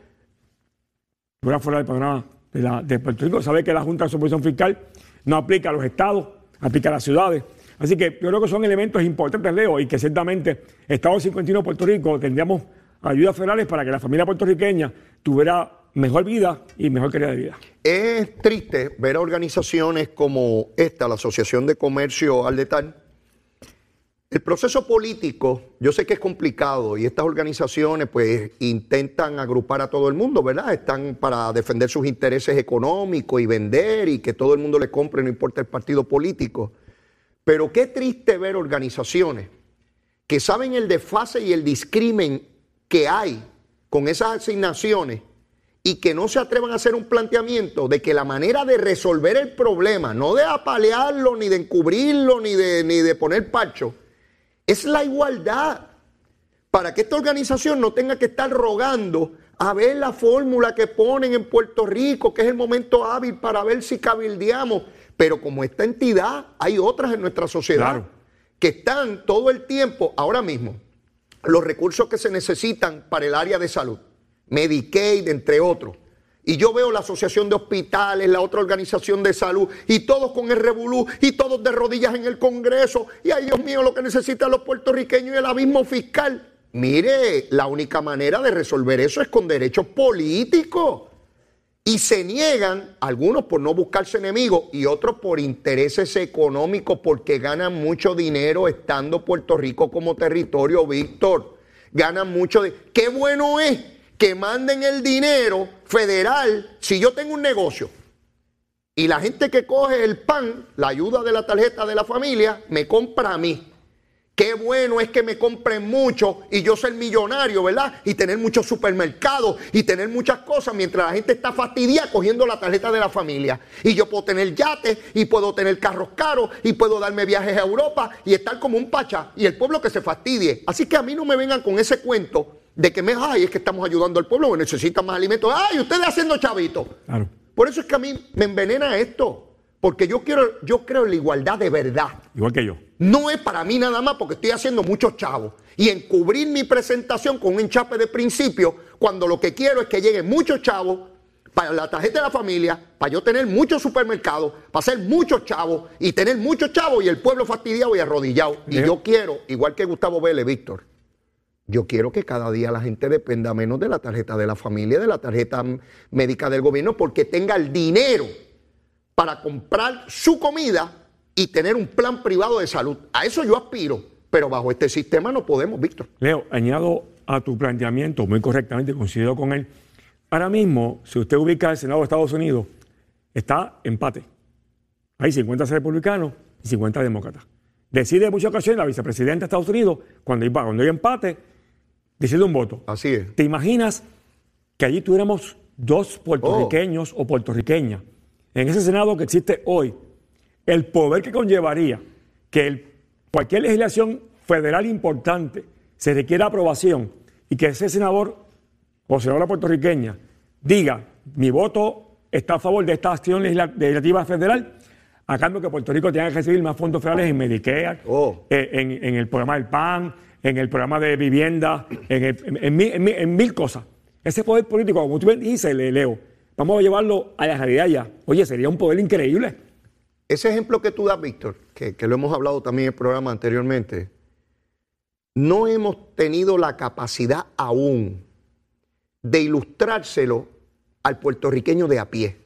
fuera del programa de, Puerto Rico, sabe que la Junta de Supervisión Fiscal no aplica a los estados, aplica a las ciudades. Así que yo creo que son elementos importantes, Leo, y que ciertamente Estado 51 Puerto Rico tendríamos ayudas federales para que la familia puertorriqueña tuviera mejor vida y mejor calidad de vida. Es triste ver a organizaciones como esta, la Asociación de Comercio al Detal, el proceso político, yo sé que es complicado y estas organizaciones pues intentan agrupar a todo el mundo, ¿verdad? Están para defender sus intereses económicos y vender y que todo el mundo le compre, no importa el partido político. Pero qué triste ver organizaciones que saben el desfase y el discrimen que hay con esas asignaciones y que no se atrevan a hacer un planteamiento de que la manera de resolver el problema, no de apalearlo, ni de encubrirlo, ni de, ni de poner pacho, es la igualdad. Para que esta organización no tenga que estar rogando a ver la fórmula que ponen en Puerto Rico, que es el momento hábil para ver si cabildeamos. Pero como esta entidad, hay otras en nuestra sociedad que están todo el tiempo, ahora mismo, los recursos que se necesitan para el área de salud, Medicaid, entre otros, y yo veo la Asociación de Hospitales, la otra organización de salud, y todos con el revolú, y todos de rodillas en el Congreso. Y ay, Dios mío, lo que necesitan los puertorriqueños y el abismo fiscal. Mire, la única manera de resolver eso es con derechos políticos. Y se niegan, algunos por no buscarse enemigos y otros por intereses económicos, porque ganan mucho dinero estando Puerto Rico como territorio, Víctor. Ganan mucho. De... Qué bueno es que manden el dinero federal. Si yo tengo un negocio y la gente que coge el pan, la ayuda de la tarjeta de la familia, me compra a mí. Qué bueno es que me compren mucho y yo ser millonario, ¿verdad? Y tener muchos supermercados y tener muchas cosas mientras la gente está fastidiada cogiendo la tarjeta de la familia. Y yo puedo tener yates y puedo tener carros caros y puedo darme viajes a Europa y estar como un pacha y el pueblo que se fastidie. Así que a mí no me vengan con ese cuento de que me, ay, es que estamos ayudando al pueblo que necesita más alimentos. Ay, ustedes haciendo chavitos. Claro. Por eso es que a mí me envenena esto. Porque yo quiero, yo creo en la igualdad de verdad. Igual que yo. No es para mí nada más porque estoy haciendo muchos chavos. Y encubrir mi presentación con un enchape de principio, cuando lo que quiero es que lleguen muchos chavos para la tarjeta de la familia, para yo tener muchos supermercados, para hacer muchos chavos y tener muchos chavos y el pueblo fastidiado y arrodillado. Y yo quiero, igual que Gustavo Vélez, Víctor, yo quiero que cada día la gente dependa menos de la tarjeta de la familia, de la tarjeta médica del gobierno, porque tenga el dinero para comprar su comida y tener un plan privado de salud. A eso yo aspiro, pero bajo este sistema no podemos, Víctor. Leo, añado a tu planteamiento, muy correctamente, coincido con él. Ahora mismo, si usted ubica el Senado de Estados Unidos, está empate. Hay 50 republicanos y 50 demócratas. Decide en muchas ocasiones la vicepresidenta de Estados Unidos, cuando hay, cuando hay empate, decide un voto. Así es. ¿Te imaginas que allí tuviéramos dos puertorriqueños o puertorriqueñas en ese Senado que existe hoy? El poder que conllevaría que cualquier legislación federal importante se requiera aprobación y que ese senador o senadora puertorriqueña diga, mi voto está a favor de esta acción legislativa federal a cambio que Puerto Rico tenga que recibir más fondos federales en Medicare, Oh. eh, en, en el programa del PAN, en el programa de vivienda, en, mil- cosas. Ese poder político, como tú bien dices, Le- Leo, vamos a llevarlo a la realidad ya. Oye, sería un poder increíble. Ese ejemplo que tú das, Víctor, que lo hemos hablado también en el programa anteriormente, no hemos tenido la capacidad aún de ilustrárselo al puertorriqueño de a pie.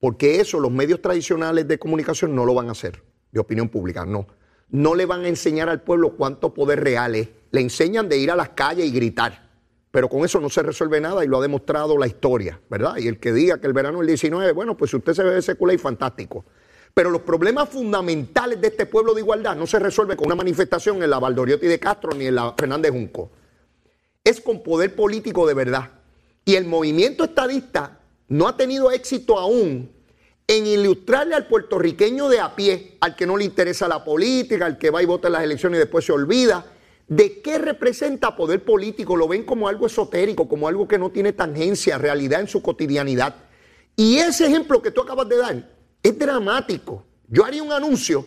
Porque eso los medios tradicionales de comunicación no lo van a hacer, de opinión pública, no. No le van a enseñar al pueblo cuánto poder real es. Le enseñan de ir a las calles y gritar. Pero con eso no se resuelve nada y lo ha demostrado la historia, ¿verdad? Y el que diga que el verano del 19, bueno, pues si usted se ve secular y fantástico. Pero los problemas fundamentales de este pueblo de igualdad no se resuelven con una manifestación en la Valdoriotti de Castro ni en la Fernández Junco. Es con poder político de verdad. Y el movimiento estadista no ha tenido éxito aún en ilustrarle al puertorriqueño de a pie, al que no le interesa la política, al que va y vota en las elecciones y después se olvida, de qué representa poder político. Lo ven como algo esotérico, como algo que no tiene tangencia, realidad en su cotidianidad. Y ese ejemplo que tú acabas de dar es dramático. Yo haría un anuncio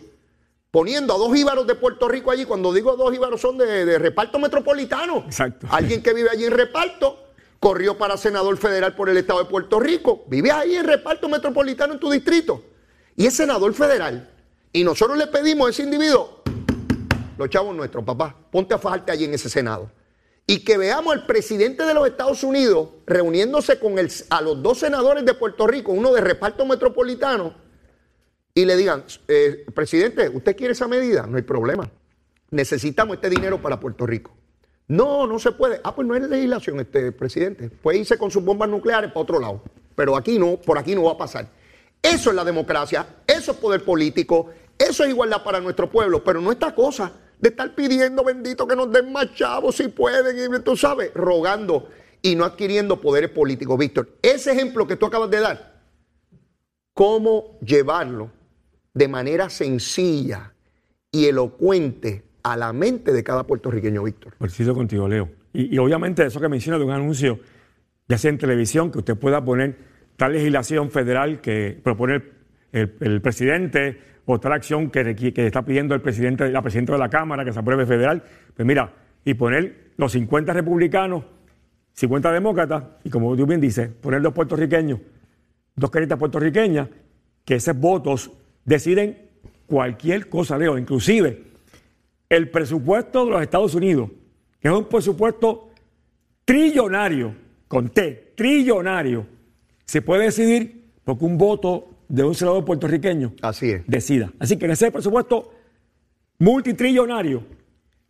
poniendo a dos íbaros de Puerto Rico allí. Cuando digo dos íbaros son de, de reparto metropolitano. Exacto. Alguien que vive allí en reparto, corrió para senador federal por el estado de Puerto Rico. Vive ahí en reparto metropolitano en tu distrito. Y es senador federal. Y nosotros le pedimos a ese individuo, los chavos nuestros, papá, ponte a fajarte allí en ese senado. Y que veamos al presidente de los Estados Unidos reuniéndose con el, a los dos senadores de Puerto Rico, uno de reparto metropolitano, y le digan, eh, presidente, ¿usted quiere esa medida? No hay problema. Necesitamos este dinero para Puerto Rico. No, no se puede. Ah, pues no es legislación, este presidente. Puede irse con sus bombas nucleares para otro lado. Pero aquí no, por aquí no va a pasar. Eso es la democracia, eso es poder político, eso es igualdad para nuestro pueblo, pero no esta cosa de estar pidiendo, bendito, que nos den más si pueden, y tú sabes, rogando y no adquiriendo poderes políticos. Víctor, ese ejemplo que tú acabas de dar, cómo llevarlo de manera sencilla y elocuente a la mente de cada puertorriqueño, Víctor. Preciso contigo, Leo. Y, obviamente eso que menciona de un anuncio, ya sea en televisión, que usted pueda poner tal legislación federal que propone el, presidente o tal acción que, está pidiendo el presidente, la presidenta de la Cámara que se apruebe federal. Pues mira, y poner los 50 republicanos, 50 demócratas, y como tú bien dices, poner dos puertorriqueños, dos caritas puertorriqueñas, que esos votos deciden cualquier cosa, Leo, inclusive el presupuesto de los Estados Unidos, que es un presupuesto trillonario, con T, trillonario, se puede decidir porque un voto de un senador puertorriqueño Así es. decida. Así que en ese presupuesto multitrillonario,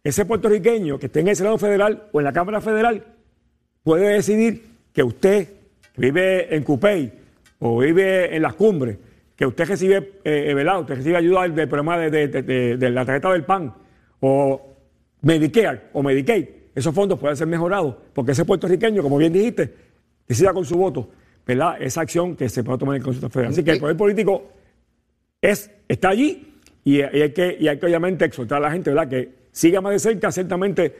ese puertorriqueño que esté en el Senado Federal o en la Cámara Federal puede decidir que usted que vive en Cupey o vive en las cumbres, que usted recibe, eh, ¿verdad? Usted recibe ayuda del, programa de, de- de- de la tarjeta del PAN o Medicare o Medicaid, esos fondos pueden ser mejorados porque ese puertorriqueño, como bien dijiste, decida con su voto, ¿verdad? Esa acción que se puede tomar en el Consejo Federal. Así que el poder político es, está allí y, hay que, y hay que obviamente exhortar a la gente, ¿verdad? Que siga más de cerca ciertamente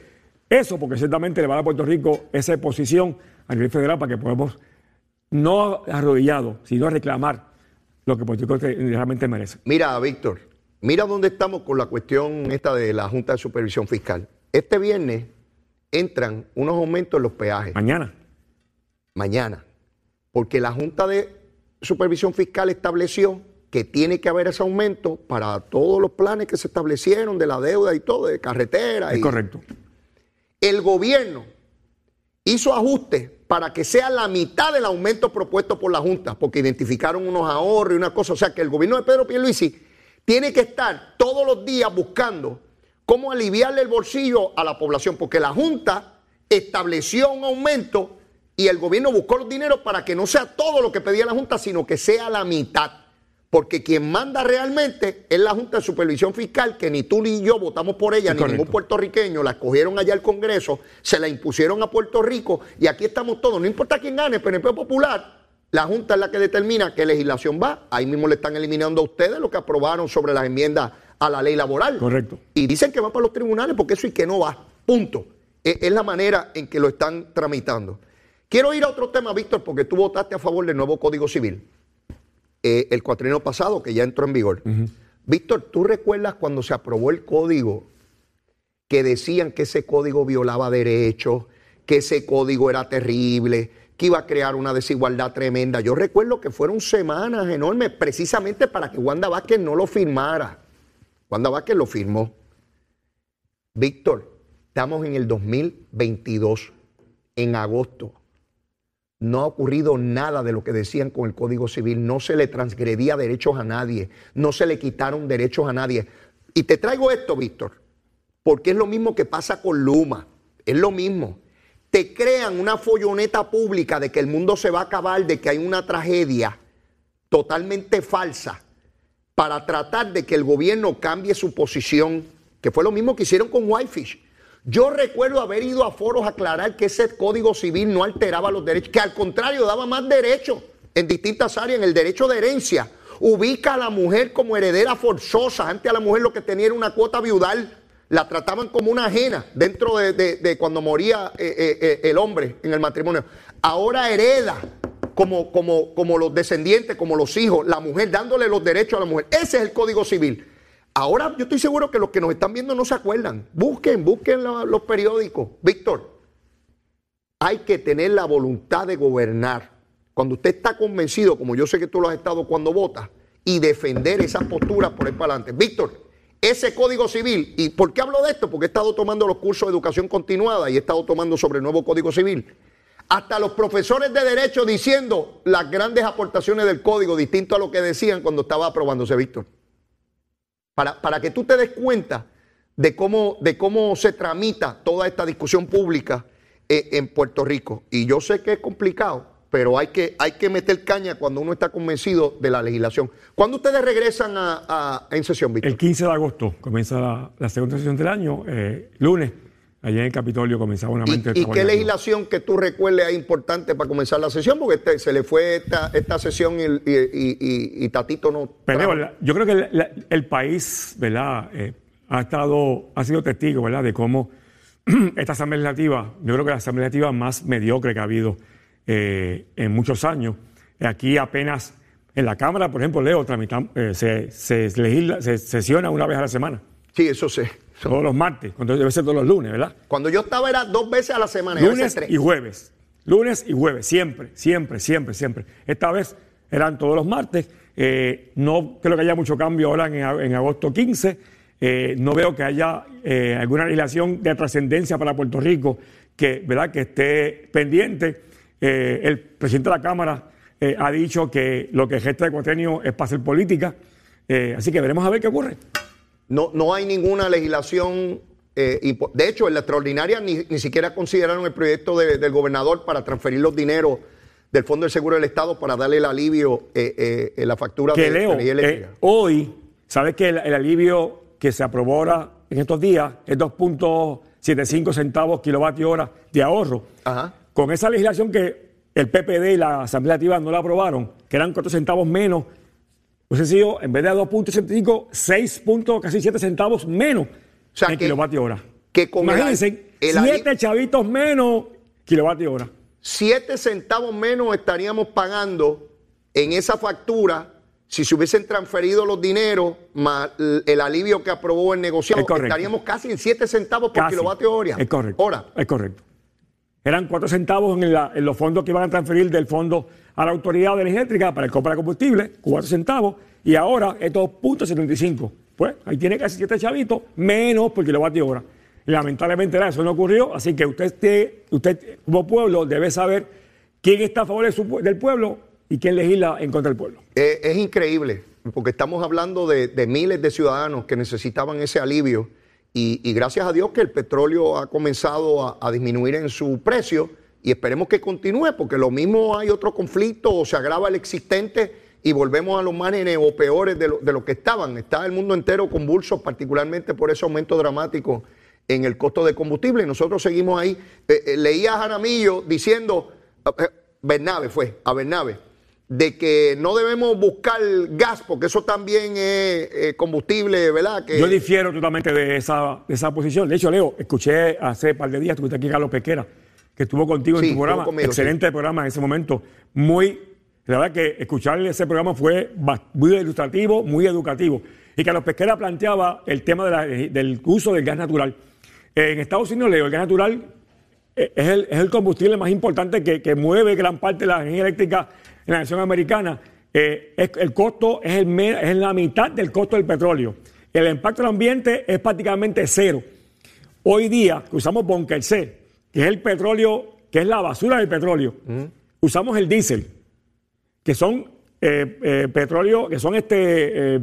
eso, porque ciertamente le va a dar a Puerto Rico esa posición a nivel federal para que podamos, no arrodillado, sino reclamar lo que Puerto Rico realmente merece. Mira, Víctor, mira dónde estamos con la cuestión esta de la Junta de Supervisión Fiscal. Este viernes entran unos aumentos en los peajes. Mañana. mañana, porque la Junta de Supervisión Fiscal estableció que tiene que haber ese aumento para todos los planes que se establecieron de la deuda y todo, de carretera. Es y correcto. El gobierno hizo ajustes para que sea la mitad del aumento propuesto por la Junta, porque identificaron unos ahorros y una cosa. O sea que el gobierno de Pedro Pierluisi tiene que estar todos los días buscando cómo aliviarle el bolsillo a la población, porque la Junta estableció un aumento y el gobierno buscó los dineros para que no sea todo lo que pedía la Junta, sino que sea la mitad. Porque quien manda realmente es la Junta de Supervisión Fiscal, que ni tú ni yo votamos por ella, ni correcto. ningún puertorriqueño, la escogieron allá al Congreso, se la impusieron a Puerto Rico y aquí estamos todos. No importa quién gane, PNP Popular, la Junta es la que determina qué legislación va. Ahí mismo le están eliminando a ustedes lo que aprobaron sobre las enmiendas a la ley laboral. Correcto. Y dicen que va para los tribunales porque eso y que no va. Punto. E- Es la manera en que lo están tramitando. Quiero ir a otro tema, Víctor, porque tú votaste a favor del nuevo Código Civil, eh, el cuatrienio pasado, que ya entró en vigor. Víctor, ¿tú recuerdas cuando se aprobó el código que decían que ese código violaba derechos, que ese código era terrible, que iba a crear una desigualdad tremenda? Yo recuerdo que fueron semanas enormes precisamente para que Wanda Vázquez no lo firmara. Wanda Vázquez lo firmó. Víctor, estamos en el 2022, en agosto. No ha ocurrido nada de lo que decían con el Código Civil. No se le transgredía derechos a nadie. No se le quitaron derechos a nadie. Y te traigo esto, Víctor, porque es lo mismo que pasa con Luma. Es lo mismo. Te crean una folloneta pública de que el mundo se va a acabar, de que hay una tragedia totalmente falsa para tratar de que el gobierno cambie su posición, que fue lo mismo que hicieron con Whitefish. Yo recuerdo haber ido a foros a aclarar que ese código civil no alteraba los derechos, que al contrario daba más derechos en distintas áreas, en el derecho de herencia. Ubica a la mujer como heredera forzosa. Antes a la mujer lo que tenía era una cuota viudal. La trataban como una ajena dentro de, cuando moría eh, eh, eh, el hombre en el matrimonio. Ahora hereda como, como, como los descendientes, como los hijos, la mujer, dándole los derechos a la mujer. Ese es el código civil. Ahora yo estoy seguro que los que nos están viendo no se acuerdan. Busquen, busquen los periódicos. Víctor, hay que tener la voluntad de gobernar. Cuando usted está convencido, como yo sé que tú lo has estado cuando votas, y defender esas posturas por ahí para adelante. Víctor, ese código civil, ¿y por qué hablo de esto? Porque he estado tomando los cursos de educación continuada y he estado tomando sobre el nuevo código civil. Hasta los profesores de derecho diciendo las grandes aportaciones del código, distinto a lo que decían cuando estaba aprobándose, Víctor para, que tú te des cuenta de cómo, de cómo se tramita toda esta discusión pública eh, en Puerto Rico. Y yo sé que es complicado, pero hay que, hay que meter caña cuando uno está convencido de la legislación. ¿Cuándo ustedes regresan a, en sesión, Víctor? El 15 de agosto comienza la, segunda sesión del año, eh, lunes. Allá en el Capitolio comenzaba una ¿Y, ¿y qué legislación que tú recuerdes es importante para comenzar la sesión? Porque este, se le fue esta, esta sesión y, Tatito no. Pero yo creo que el, país, ¿verdad? Eh, ha estado, ha sido testigo, ¿verdad? De cómo esta asamblea legislativa, yo creo que la asamblea legislativa más mediocre que ha habido eh, en muchos años. Aquí apenas en la Cámara, por ejemplo, Leo, tramitamos, eh, se, se, se sesiona una vez a la semana. Sí, eso sé. Todos los martes, cuando debe ser todos los lunes, ¿verdad? Cuando yo estaba era dos veces a la semana. Lunes y jueves. Lunes y jueves, siempre, siempre, siempre, siempre. Esta vez eran todos los martes. Eh, no creo que haya mucho cambio ahora en, agosto 15. Eh, no veo que haya eh, alguna legislación de trascendencia para Puerto Rico que, ¿verdad? que esté pendiente. El presidente de la Cámara ha dicho que lo que gesta de cuatrenio es para hacer política. así que veremos a ver qué ocurre. No, no hay ninguna legislación. Eh, de hecho, en la extraordinaria ni, siquiera consideraron el proyecto del gobernador para transferir los dineros del Fondo del Seguro del Estado para darle el alivio eh, eh, en la factura de energía eléctrica. hoy, ¿sabes que el, alivio que se aprobó ahora en estos días es 2.75 centavos kilovatio hora de ahorro? Con esa legislación que el PPD y la Asamblea Legislativa no la aprobaron, que eran 4 centavos menos pues sido, en vez de 2.75, 6. casi 7 centavos menos o sea, en kilovatio hora. Que con Imagínense, 7 chavitos menos kilovatio hora. 7 centavos menos estaríamos pagando en esa factura si se hubiesen transferido los dineros más el alivio que aprobó el negociado. Estaríamos casi en 7 centavos por kilovatio hora. Es correcto. Hora. Es correcto. Eran 4 centavos en, los fondos que iban a transferir del fondo a la autoridad de eléctrica para el compra de combustible, 4 centavos, y ahora es 2.75. Pues ahí tiene casi 7 chavitos, menos por kilovatio hora. Lamentablemente eso no ocurrió, así que usted, usted como pueblo debe saber quién está a favor del pueblo y quién legisla en contra del pueblo. es increíble, porque estamos hablando de miles de ciudadanos que necesitaban ese alivio y, gracias a Dios que el petróleo ha comenzado a, disminuir en su precio y esperemos que continúe, porque lo mismo hay otro conflicto o se agrava el existente y volvemos a los márgenes o peores de lo, que estaban. Está el mundo entero convulso, particularmente por ese aumento dramático en el costo de combustible. Y nosotros seguimos ahí. Eh, eh, leía a Jaramillo diciendo, eh, Bernabe fue, a Bernabe, de que no debemos buscar gas, porque eso también es eh, combustible, ¿verdad? Que... Yo difiero totalmente de esa, esa posición. De hecho, Leo, escuché hace un par de días, estuviste aquí Carlos Pequera, que estuvo contigo Sí, en tu programa. conmigo, Excelente programa en ese momento. Muy, la verdad que escuchar ese programa fue muy ilustrativo, muy educativo. Y Carlos Pesquera planteaba el tema de la- del uso del gas natural. En Estados Unidos, Leo, el gas natural eh, es el, es el combustible más importante que, que mueve gran parte de la energía eléctrica en la nación americana. Eh, es- el costo es, el me- es la mitad del costo del petróleo. El impacto al ambiente es prácticamente cero. Hoy día que usamos Bunker C, que es el petróleo, que es la basura del petróleo, usamos el diésel, que son eh, eh, petróleo, que son este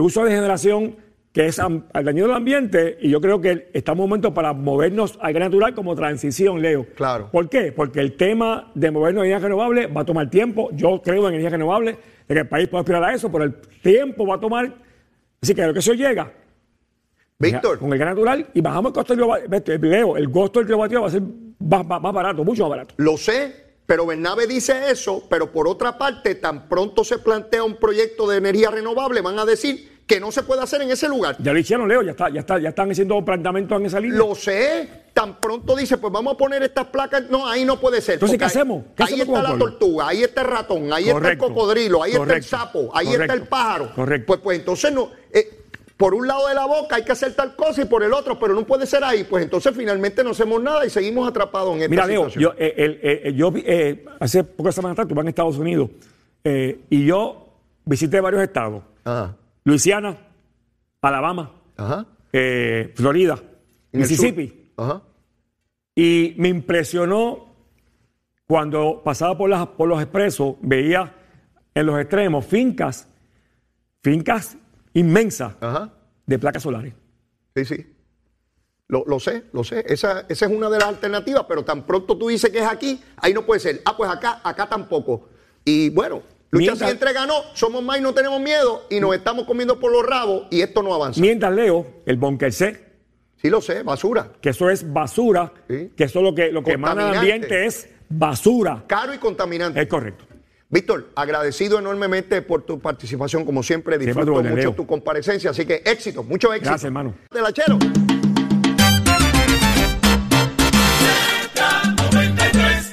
uso de generación que es al daño del ambiente y yo creo que estamos en un momento para movernos al gas natural como transición, Leo. Claro. ¿Por qué? Porque el tema de movernos a energía renovable va a tomar tiempo. Yo creo en energía renovable, de que el país puede aspirar a eso, pero el tiempo va a tomar. Así que a lo que eso llega, Víctor, con el gas natural y bajamos el costo del kilovatio. Leo, el costo del kilovatio va a ser más, más- más barato, mucho más barato. lo sé, pero Bernabe dice eso, pero por otra parte, tan pronto se plantea un proyecto de energía renovable, van a decir que no se puede hacer en ese lugar. Ya lo hicieron, Leo, ya, está, ya, está, ya están haciendo planteamientos en esa línea. Lo sé, tan pronto dice, pues vamos a poner estas placas. No, ahí no puede ser. Entonces, ¿qué hacemos? ¿Qué ahí hacemos está la pueblo? tortuga, ahí está el ratón, ahí está el cocodrilo, ahí está el sapo, ahí está el pájaro. Correcto. Pues, pues entonces no. eh, por un lado de la boca hay que hacer tal cosa y por el otro, pero no puede ser ahí. Pues entonces finalmente no hacemos nada y seguimos atrapados en esta Mira, Leo, situación. yo, eh, el- eh, yo eh, hace pocas semanas atrás estuve en Estados Unidos y yo visité varios estados. Ajá, Luisiana, Alabama, ajá. eh, Florida. Mississippi. Ajá. Y me impresionó cuando pasaba por, las, por los expresos, veía en los extremos fincas, fincas inmensas Ajá. de placas solares. Sí, sí. Lo, lo sé, lo sé. Esa, esa es una de las alternativas, pero tan pronto tú dices que es aquí, ahí no puede ser. Ah, pues acá, acá tampoco. Y bueno, lucha Mientras- si entre ganó, somos más y no tenemos miedo y nos estamos comiendo por los rabos y esto no avanza. Mientras leo el Bunker C, Sí lo sé, basura. que eso es basura, Sí. que eso lo que, lo que emana Contaminante. ambiente es basura. Caro y contaminante. Es correcto. Víctor, agradecido enormemente por tu participación, como siempre. Siempre Disfruto tu mucho tu comparecencia, así que éxito, mucho éxito. Gracias, hermano. De la Chero.